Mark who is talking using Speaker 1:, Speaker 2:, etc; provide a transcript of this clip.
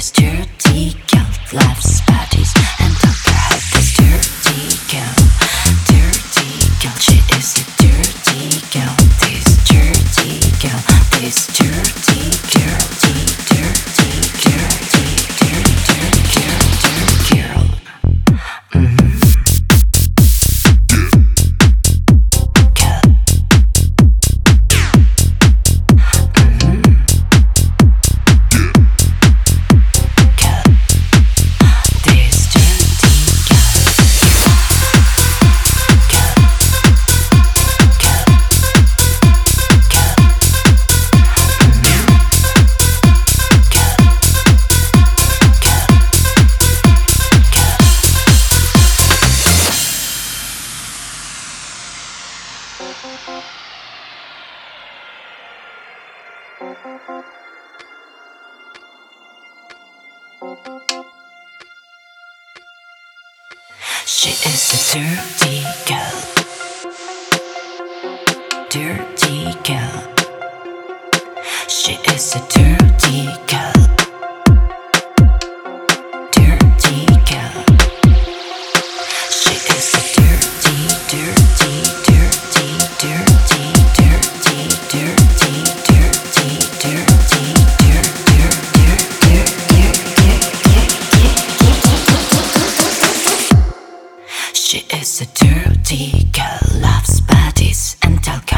Speaker 1: It's dirty guilt, life's She is a dirty girl. Dirty girl. She is a dirty girl. a dirty girl loves bodies and alcohol.